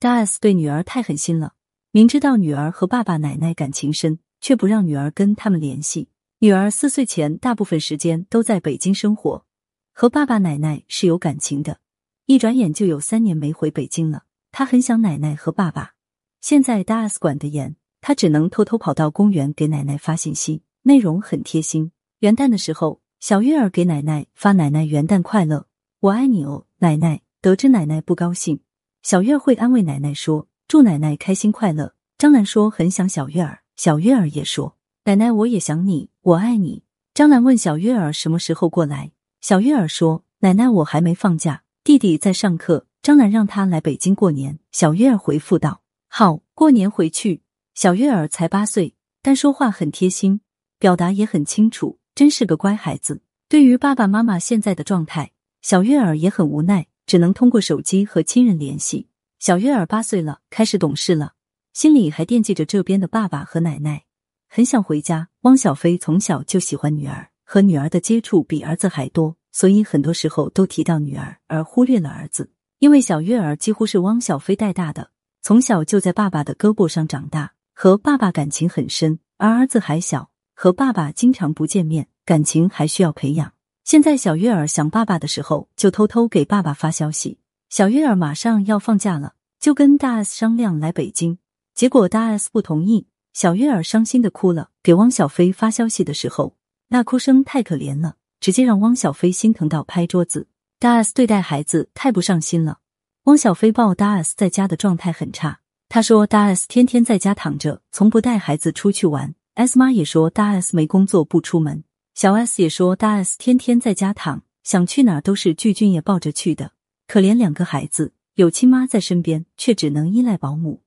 大 S 对女儿太狠心了，明知道女儿和爸爸奶奶感情深，却不让女儿跟他们联系。女儿四岁前大部分时间都在北京生活，和爸爸奶奶是有感情的。一转眼就有三年没回北京了，她很想奶奶和爸爸。现在大 S 管得严，她只能偷偷跑到公园给奶奶发信息，内容很贴心。元旦的时候，小月儿给奶奶发“奶奶元旦快乐，我爱你哦，奶奶”。得知奶奶不高兴。小月会安慰奶奶说：“祝奶奶开心快乐。”张兰说很想小月儿，小月儿也说：“奶奶我也想你，我爱你。”张兰问小月儿什么时候过来，小月儿说：“奶奶我还没放假，弟弟在上课。”张兰让他来北京过年。小月儿回复道：“好，过年回去。”小月儿才八岁，但说话很贴心，表达也很清楚，真是个乖孩子。对于爸爸妈妈现在的状态，小月儿也很无奈。只能通过手机和亲人联系。小月儿八岁了，开始懂事了，心里还惦记着这边的爸爸和奶奶，很想回家。汪小菲从小就喜欢女儿，和女儿的接触比儿子还多，所以很多时候都提到女儿，而忽略了儿子。因为小月儿几乎是汪小菲带大的，从小就在爸爸的胳膊上长大，和爸爸感情很深。而儿子还小，和爸爸经常不见面，感情还需要培养。现在小月儿想爸爸的时候，就偷偷给爸爸发消息。小月儿马上要放假了，就跟大 S 商量来北京，结果大 S 不同意。小月儿伤心的哭了，给汪小菲发消息的时候，那哭声太可怜了，直接让汪小菲心疼到拍桌子。大 S 对待孩子太不上心了。汪小菲抱大 S 在家的状态很差，他说大 S 天天在家躺着，从不带孩子出去玩。S 妈也说大 S 没工作不出门。小 S 也说，大 S 天天在家躺，想去哪都是巨俊也抱着去的。可怜两个孩子，有亲妈在身边，却只能依赖保姆。